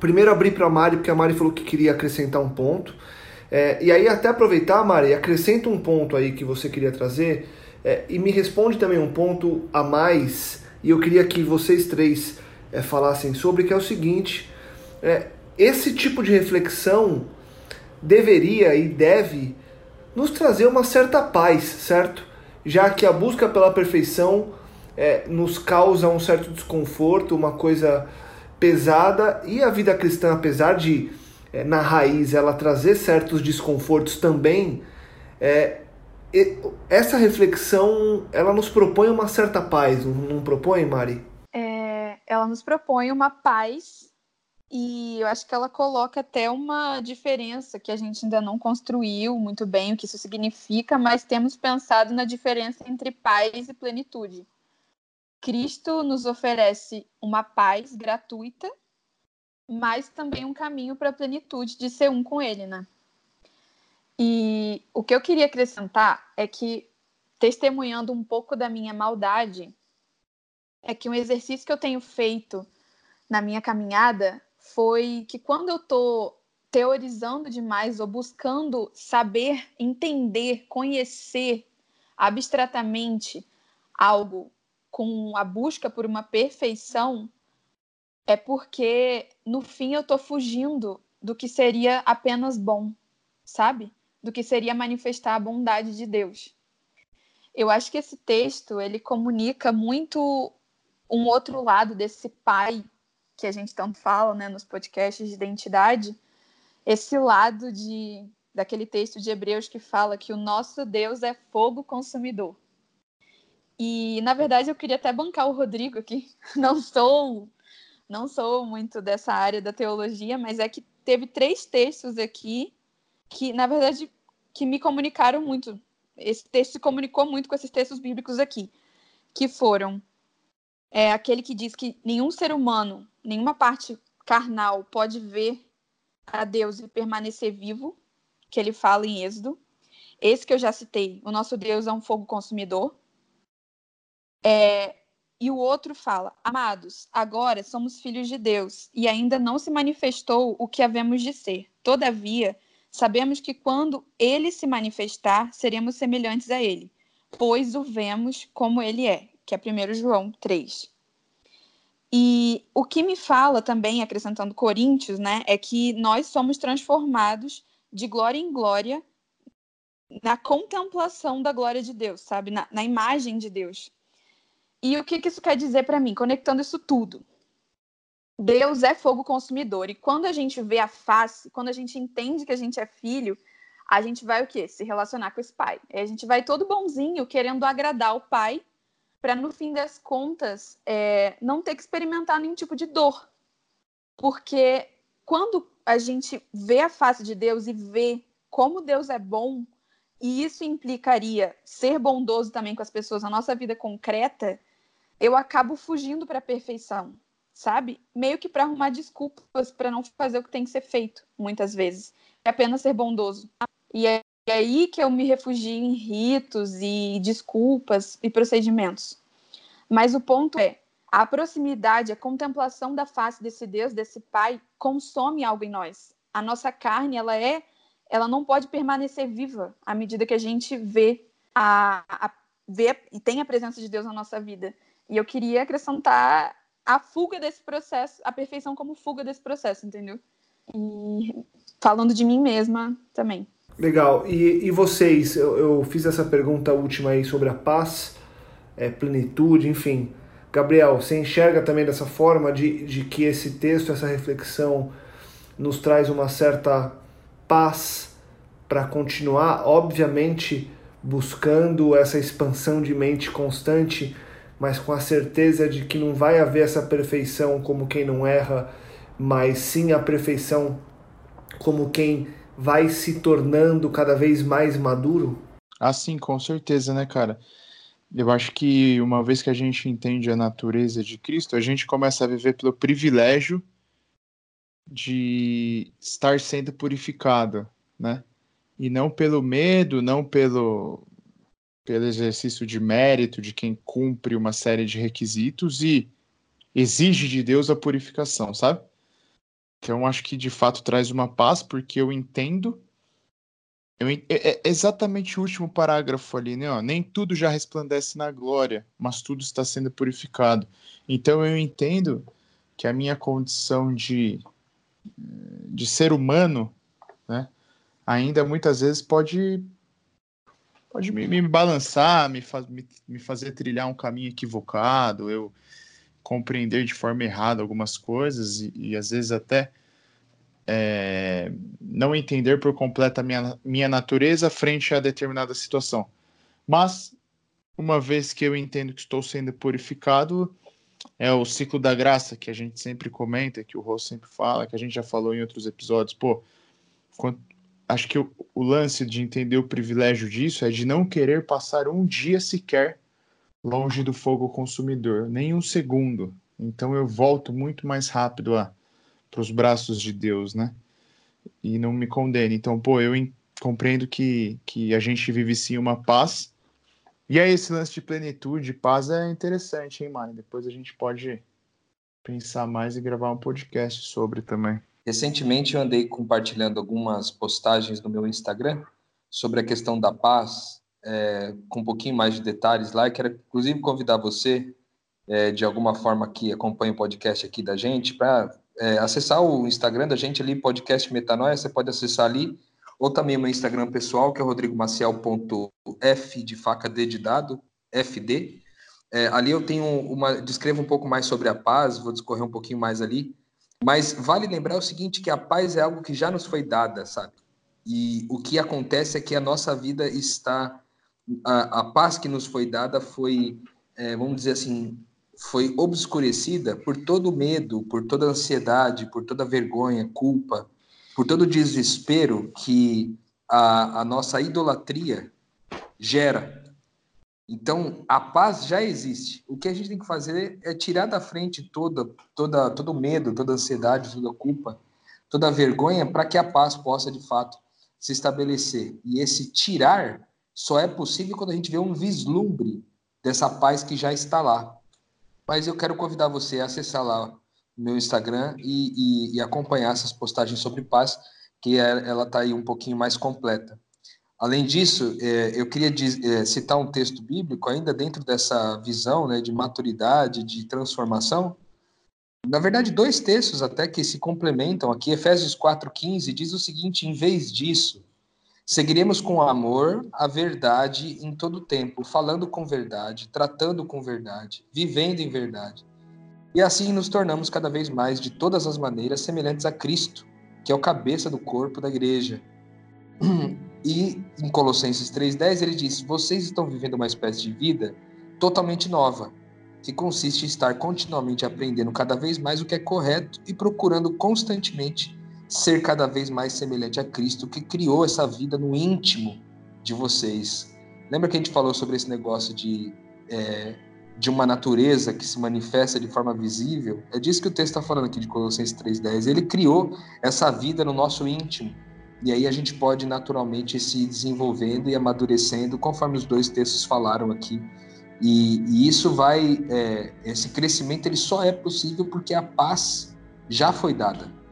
primeiro abrir para a Mari, porque a Mari falou que queria acrescentar um ponto. É, e aí até aproveitar, Mari, acrescenta um ponto aí que você queria trazer é, e me responde também um ponto a mais. E eu queria que vocês três é, falassem sobre, que é o seguinte: é, esse tipo de reflexão deveria e deve nos trazer uma certa paz, certo? Já que a busca pela perfeição é, nos causa um certo desconforto, uma coisa pesada, e a vida cristã, apesar de é, na raiz ela trazer certos desconfortos também, é, essa reflexão ela nos propõe uma certa paz, não propõe, Mari? É, ela nos propõe uma paz e eu acho que ela coloca até uma diferença que a gente ainda não construiu muito bem o que isso significa, mas temos pensado na diferença entre paz e plenitude. Cristo nos oferece uma paz gratuita, mas também um caminho para a plenitude de ser um com Ele, né? E o que eu queria acrescentar é que, testemunhando um pouco da minha maldade, é que um exercício que eu tenho feito na minha caminhada foi que quando eu estou teorizando demais ou buscando saber, entender, conhecer abstratamente algo com a busca por uma perfeição, é porque no fim eu estou fugindo do que seria apenas bom, sabe? Do que seria manifestar a bondade de Deus. Eu acho que esse texto ele comunica muito um outro lado desse pai que a gente tanto fala, né, nos podcasts de identidade, esse lado de daquele texto de Hebreus que fala que o nosso Deus é fogo consumidor. E na verdade eu queria até bancar o Rodrigo aqui. Não sou não sou muito dessa área da teologia, mas é que teve três textos aqui que na verdade que me comunicaram muito. Esse texto se comunicou muito com esses textos bíblicos aqui, que foram é aquele que diz que nenhum ser humano, nenhuma parte carnal pode ver a Deus e permanecer vivo, que ele fala em Êxodo. Esse que eu já citei, o nosso Deus é um fogo consumidor. É, e o outro fala: Amados, agora somos filhos de Deus e ainda não se manifestou o que havemos de ser. Todavia, sabemos que quando ele se manifestar, seremos semelhantes a ele, pois o vemos como ele é que é 1 João 3. E o que me fala também, acrescentando Coríntios, né, é que nós somos transformados de glória em glória na contemplação da glória de Deus, sabe? Na, na imagem de Deus. E o que, que isso quer dizer para mim? Conectando isso tudo. Deus é fogo consumidor. E quando a gente vê a face, quando a gente entende que a gente é filho, a gente vai o quê? Se relacionar com esse pai. E a gente vai todo bonzinho, querendo agradar o pai para no fim das contas é, não ter que experimentar nenhum tipo de dor. Porque quando a gente vê a face de Deus e vê como Deus é bom, e isso implicaria ser bondoso também com as pessoas na nossa vida concreta, eu acabo fugindo para a perfeição, sabe? Meio que para arrumar desculpas para não fazer o que tem que ser feito, muitas vezes. É apenas ser bondoso. E é é aí que eu me refugio em ritos e desculpas e procedimentos. Mas o ponto é, a proximidade, a contemplação da face desse Deus, desse Pai, consome algo em nós. A nossa carne, ela é, ela não pode permanecer viva à medida que a gente vê a, a vê e tem a presença de Deus na nossa vida. E eu queria acrescentar a fuga desse processo, a perfeição como fuga desse processo, entendeu? E falando de mim mesma também. Legal. E, e vocês? Eu, eu, fiz essa pergunta última aí sobre a paz, é, plenitude, enfim. Gabriel, você enxerga também dessa forma de, de que esse texto, essa reflexão, nos traz uma certa paz para continuar, obviamente, buscando essa expansão de mente constante, mas com a certeza de que não vai haver essa perfeição como quem não erra, mas sim a perfeição como quem vai se tornando cada vez mais maduro? Ah, sim, com certeza, né, cara? Eu acho que uma vez que a gente entende a natureza de Cristo, a gente começa a viver pelo privilégio de estar sendo purificado, né? E não pelo medo, não pelo pelo exercício de mérito de quem cumpre uma série de requisitos e exige de Deus a purificação, sabe? Então, acho que de fato traz uma paz, porque eu entendo. Eu, é, é exatamente o último parágrafo ali, né? Ó, Nem tudo já resplandece na glória, mas tudo está sendo purificado. Então, eu entendo que a minha condição de, de ser humano, né? Ainda muitas vezes pode pode me, me balançar, me, me, me fazer trilhar um caminho equivocado, eu compreender de forma errada algumas coisas e, e às vezes até é, não entender por completo a minha, minha natureza frente a determinada situação. Mas, uma vez que eu entendo que estou sendo purificado, é o ciclo da graça que a gente sempre comenta, que o Ross sempre fala, que a gente já falou em outros episódios. Pô, quando, acho que o, o lance de entender o privilégio disso é de não querer passar um dia sequer longe do fogo consumidor, nem um segundo. Então eu volto muito mais rápido para os braços de Deus, né? E não me condene. Então, pô, eu compreendo que, que a gente vive sim uma paz E aí, esse lance de plenitude, paz é interessante, hein, Mari? Depois a gente pode pensar mais e gravar um podcast sobre também. Recentemente eu andei compartilhando algumas postagens no meu Instagram sobre a questão da paz, é, com um pouquinho mais de detalhes lá. Eu quero, inclusive, convidar você, é, de alguma forma, que acompanha o podcast aqui da gente, para é, acessar o Instagram da gente ali, podcast Metanoia. Você pode acessar ali, ou também meu Instagram pessoal, que é rodrigomaciel.f de faca D de dado, FD. É, ali eu tenho uma. descrevo um pouco mais sobre a paz, vou discorrer um pouquinho mais ali. Mas vale lembrar o seguinte: que a paz é algo que já nos foi dada, sabe? E o que acontece é que a nossa vida está. A, a paz que nos foi dada foi, é, vamos dizer assim, foi obscurecida por todo o medo, por toda a ansiedade, por toda a vergonha, culpa, por todo o desespero que a, a nossa idolatria gera. Então, a paz já existe. O que a gente tem que fazer é tirar da frente toda, toda, todo o medo, toda a ansiedade, toda a culpa, toda a vergonha, para que a paz possa, de fato, se estabelecer. E esse tirar só é possível quando a gente vê um vislumbre dessa paz que já está lá. Mas eu quero convidar você a acessar lá o meu Instagram e, e, e acompanhar essas postagens sobre paz, que é, ela está aí um pouquinho mais completa. Além disso, é, eu queria é, citar um texto bíblico, ainda dentro dessa visão né, de maturidade, de transformação. Na verdade, dois textos até que se complementam aqui. Efésios 4,15 diz o seguinte: em vez disso, seguiremos com amor a verdade em todo tempo, falando com verdade, tratando com verdade, vivendo em verdade. E assim nos tornamos cada vez mais, de todas as maneiras, semelhantes a Cristo, que é o cabeça do corpo da igreja. E em Colossenses 3,10 ele diz: Vocês estão vivendo uma espécie de vida totalmente nova, que consiste em estar continuamente aprendendo cada vez mais o que é correto e procurando constantemente ser cada vez mais semelhante a Cristo, que criou essa vida no íntimo de vocês. Lembra que a gente falou sobre esse negócio de, é, de uma natureza que se manifesta de forma visível? É disso que o texto está falando aqui de Colossenses 3,10. Ele criou essa vida no nosso íntimo e aí a gente pode naturalmente se desenvolvendo e amadurecendo, conforme os dois textos falaram aqui. E, e isso vai, é, esse crescimento ele só é possível porque a paz já foi dada.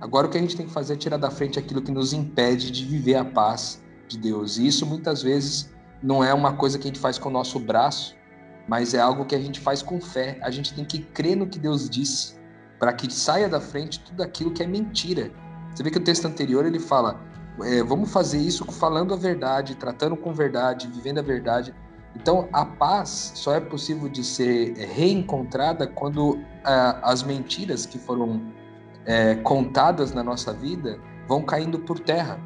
Agora o que a gente tem que fazer é tirar da frente aquilo que nos impede de viver a paz de Deus. E isso muitas vezes não é uma coisa que a gente faz com o nosso braço, mas é algo que a gente faz com fé. A gente tem que crer no que Deus disse, para que saia da frente tudo aquilo que é mentira você vê que o texto anterior ele fala: é, vamos fazer isso falando a verdade, tratando com verdade, vivendo a verdade. Então, a paz só é possível de ser reencontrada quando ah, as mentiras que foram é, contadas na nossa vida vão caindo por terra.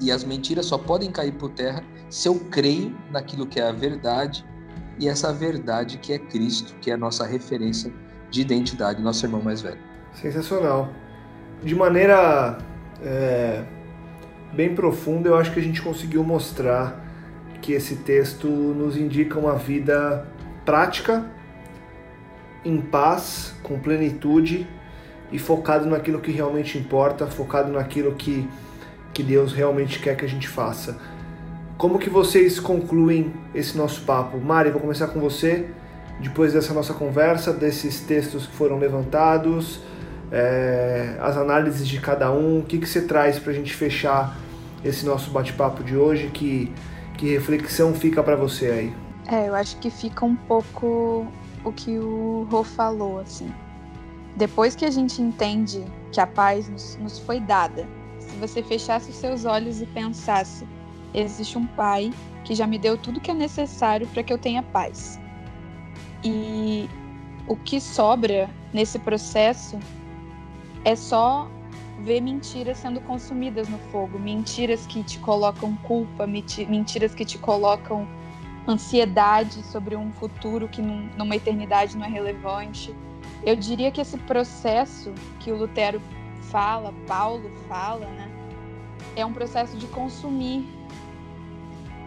E as mentiras só podem cair por terra se eu creio naquilo que é a verdade e essa verdade que é Cristo, que é a nossa referência de identidade, nosso irmão mais velho. Sensacional de maneira é, bem profunda, eu acho que a gente conseguiu mostrar que esse texto nos indica uma vida prática, em paz, com plenitude e focado naquilo que realmente importa, focado naquilo que, que Deus realmente quer que a gente faça. Como que vocês concluem esse nosso papo? Mari, vou começar com você. Depois dessa nossa conversa, desses textos que foram levantados, é, as análises de cada um, o que, que você traz para a gente fechar esse nosso bate-papo de hoje, que, que reflexão fica para você aí? É, eu acho que fica um pouco o que o Rô falou, assim. Depois que a gente entende que a paz nos, nos foi dada, se você fechasse os seus olhos e pensasse, existe um pai que já me deu tudo que é necessário para que eu tenha paz. E o que sobra nesse processo é só ver mentiras sendo consumidas no fogo, mentiras que te colocam culpa, mentiras que te colocam ansiedade sobre um futuro que numa eternidade não é relevante. Eu diria que esse processo que o Lutero fala, Paulo fala, né, é um processo de consumir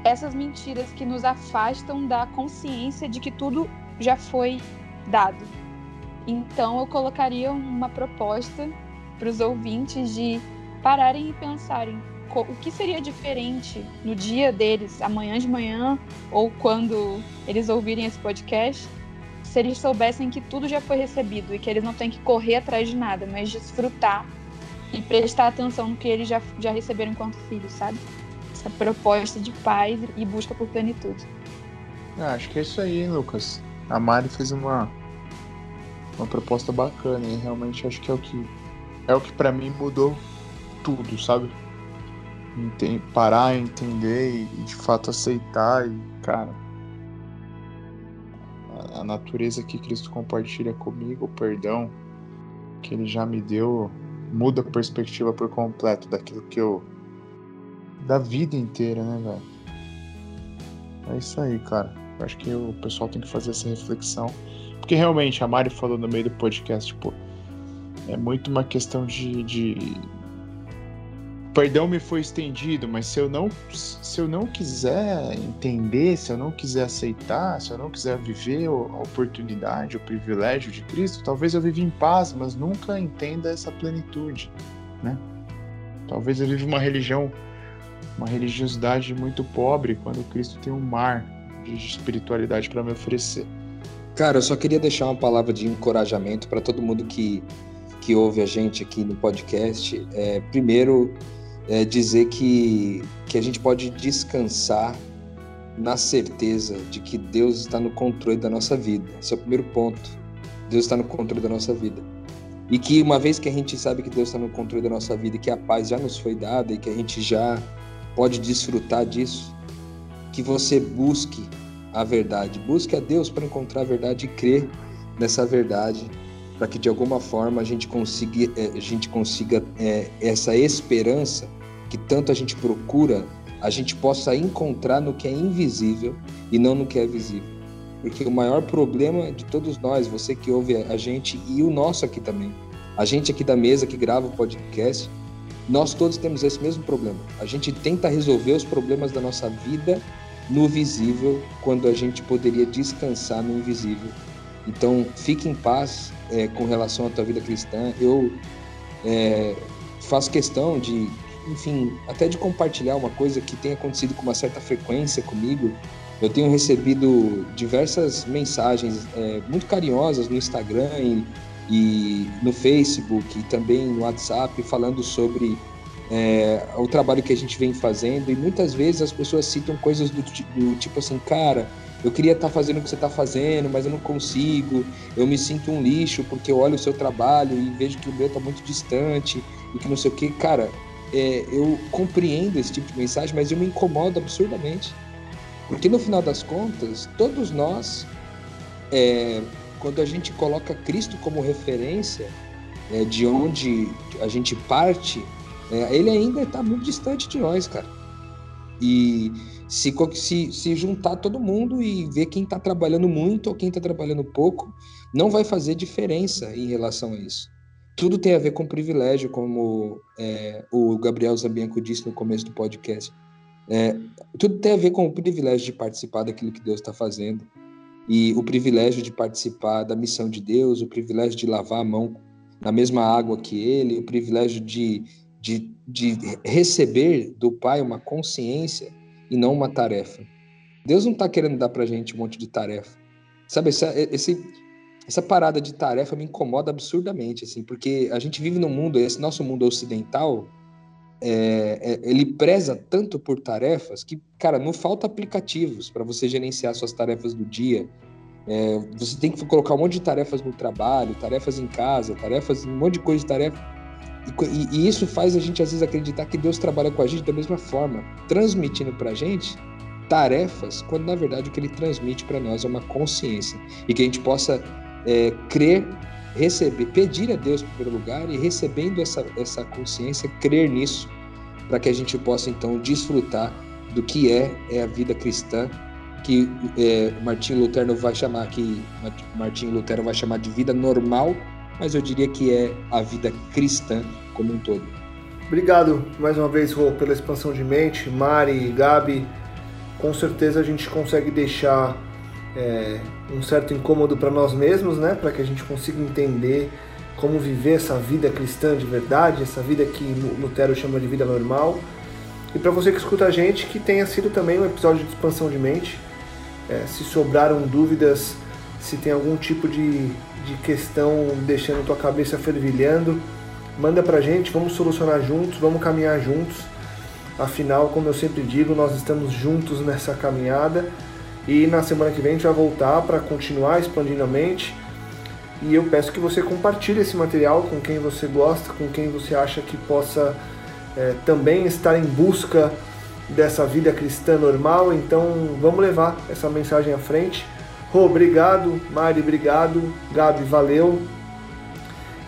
essas mentiras que nos afastam da consciência de que tudo já foi dado, então eu colocaria uma proposta para os ouvintes de pararem e pensarem o que seria diferente no dia deles, amanhã de manhã, ou quando eles ouvirem esse podcast, se eles soubessem que tudo já foi recebido e que eles não têm que correr atrás de nada, mas desfrutar e prestar atenção no que eles já, já receberam enquanto filhos, sabe? Essa proposta de paz e busca por plenitude. Ah, acho que é isso aí, hein, Lucas. A Mari fez uma, uma proposta bacana e realmente acho que é o que é o que para mim mudou tudo, sabe? Enten parar, entender e de fato aceitar e, cara, a, natureza que Cristo compartilha comigo, o perdão que ele já me deu, muda a perspectiva por completo daquilo que eu da vida inteira, né, velho? É isso aí, cara. Eu acho que o pessoal tem que fazer essa reflexão. Porque realmente, a Mari falou no meio do podcast, tipo, é muito uma questão de, de perdão me foi estendido, mas se eu não se eu não quiser entender, se eu não quiser aceitar, se eu não quiser viver a oportunidade, o privilégio de Cristo, talvez eu viva em paz, mas nunca entenda essa plenitude, né? Talvez eu viva uma religião, uma religiosidade muito pobre, quando Cristo tem um mar de espiritualidade para me oferecer. Cara, eu só queria deixar uma palavra de encorajamento para todo mundo que que ouve a gente aqui no podcast. É, primeiro, é dizer que, que a gente pode descansar na certeza de que Deus está no controle da nossa vida. Esse é o primeiro ponto. Deus está no controle da nossa vida. E que uma vez que a gente sabe que Deus está no controle da nossa vida e que a paz já nos foi dada e que a gente já pode desfrutar disso, que você busque a verdade. Busque a Deus para encontrar a verdade e crer nessa verdade para que de alguma forma a gente consiga, eh, a gente consiga é, essa esperança que tanto a gente procura, a gente possa encontrar no que é invisível e não no que é visível. Porque o maior problema de todos nós, você que ouve a gente e o nosso aqui também, a gente aqui da mesa que grava o podcast, nós todos temos esse mesmo problema. A gente tenta resolver os problemas da nossa vida no visível, quando a gente poderia descansar no invisível. Então, fique em paz, é, com relação à tua vida cristã. Eu é, faço questão de, enfim, até de compartilhar uma coisa que tem acontecido com uma certa frequência comigo. Eu tenho recebido diversas mensagens é, muito carinhosas no Instagram e, e, no Facebook e também no WhatsApp falando sobre é, o trabalho que a gente vem fazendo e muitas vezes as pessoas citam coisas do, do tipo assim, cara, eu queria estar tá fazendo o que você está fazendo, mas eu não consigo. Eu me sinto um lixo porque eu olho o seu trabalho e vejo que o meu está muito distante e que não sei o que. Cara, é, eu compreendo esse tipo de mensagem, mas eu me incomodo absurdamente. Porque no final das contas, todos nós, é, quando a gente coloca Cristo como referência, é, de onde a gente parte, é, ele ainda está muito distante de nós, cara. E se, se, se juntar todo mundo e ver quem está trabalhando muito ou quem está trabalhando pouco, não vai fazer diferença em relação a isso. Tudo tem a ver com privilégio, como é, o Gabriel Zambianco disse no começo do podcast. É, tudo tem a ver com o privilégio de participar daquilo que Deus está fazendo e o privilégio de participar da missão de Deus, o privilégio de lavar a mão na mesma água que Ele, o privilégio de, de, de receber do Pai uma consciência e não uma tarefa. Deus não está querendo dar para gente um monte de tarefa. Sabe, essa, esse, essa parada de tarefa me incomoda absurdamente, assim, porque a gente vive num mundo, esse nosso mundo ocidental, é, é, ele preza tanto por tarefas que, cara, não falta aplicativos para você gerenciar suas tarefas do dia. É, você tem que colocar um monte de tarefas no trabalho, tarefas em casa, tarefas, um monte de coisa de tarefa e, e, isso faz a gente às vezes acreditar que Deus trabalha com a gente da mesma forma, transmitindo para a gente tarefas, quando na verdade o que Ele transmite para nós é uma consciência. E que a gente possa é, crer, receber, pedir a Deus em primeiro lugar e recebendo essa, essa consciência, crer nisso, para que a gente possa então desfrutar do que é, é a vida cristã que é, Martinho Lutero vai chamar que Martinho Lutero vai chamar de vida normal mas eu diria que é a vida cristã como um todo. Obrigado mais uma vez, Rô, pela expansão de mente. Mari, Gabi, com certeza a gente consegue deixar é, um certo incômodo para nós mesmos, né? Para que a gente consiga entender como viver essa vida cristã de verdade, essa vida que Lutero chama de vida normal. E para você que escuta a gente, que tenha sido também um episódio de expansão de mente. É, se sobraram dúvidas, se tem algum tipo de, de questão deixando tua cabeça fervilhando, manda pra gente, vamos solucionar juntos, vamos caminhar juntos. Afinal, como eu sempre digo, nós estamos juntos nessa caminhada e na semana que vem a gente vai voltar para continuar expandindo a mente. E eu peço que você compartilhe esse material com quem você gosta, com quem você acha que possa é, também estar em busca dessa vida cristã normal. Então vamos levar essa mensagem à frente. Rô, obrigado. Mari, obrigado. Gabi, valeu.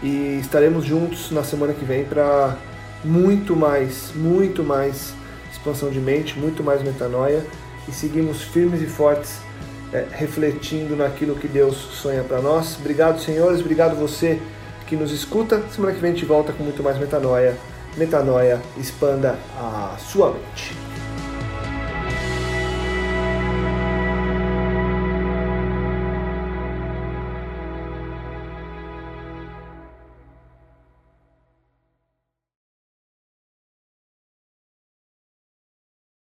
E estaremos juntos na semana que vem para muito mais, muito mais expansão de mente, muito mais metanoia e seguimos firmes e fortes é, refletindo naquilo que Deus sonha para nós. Obrigado, senhores, obrigado você que nos escuta. Semana que vem a gente volta com muito mais metanoia. Metanoia, expanda a sua mente.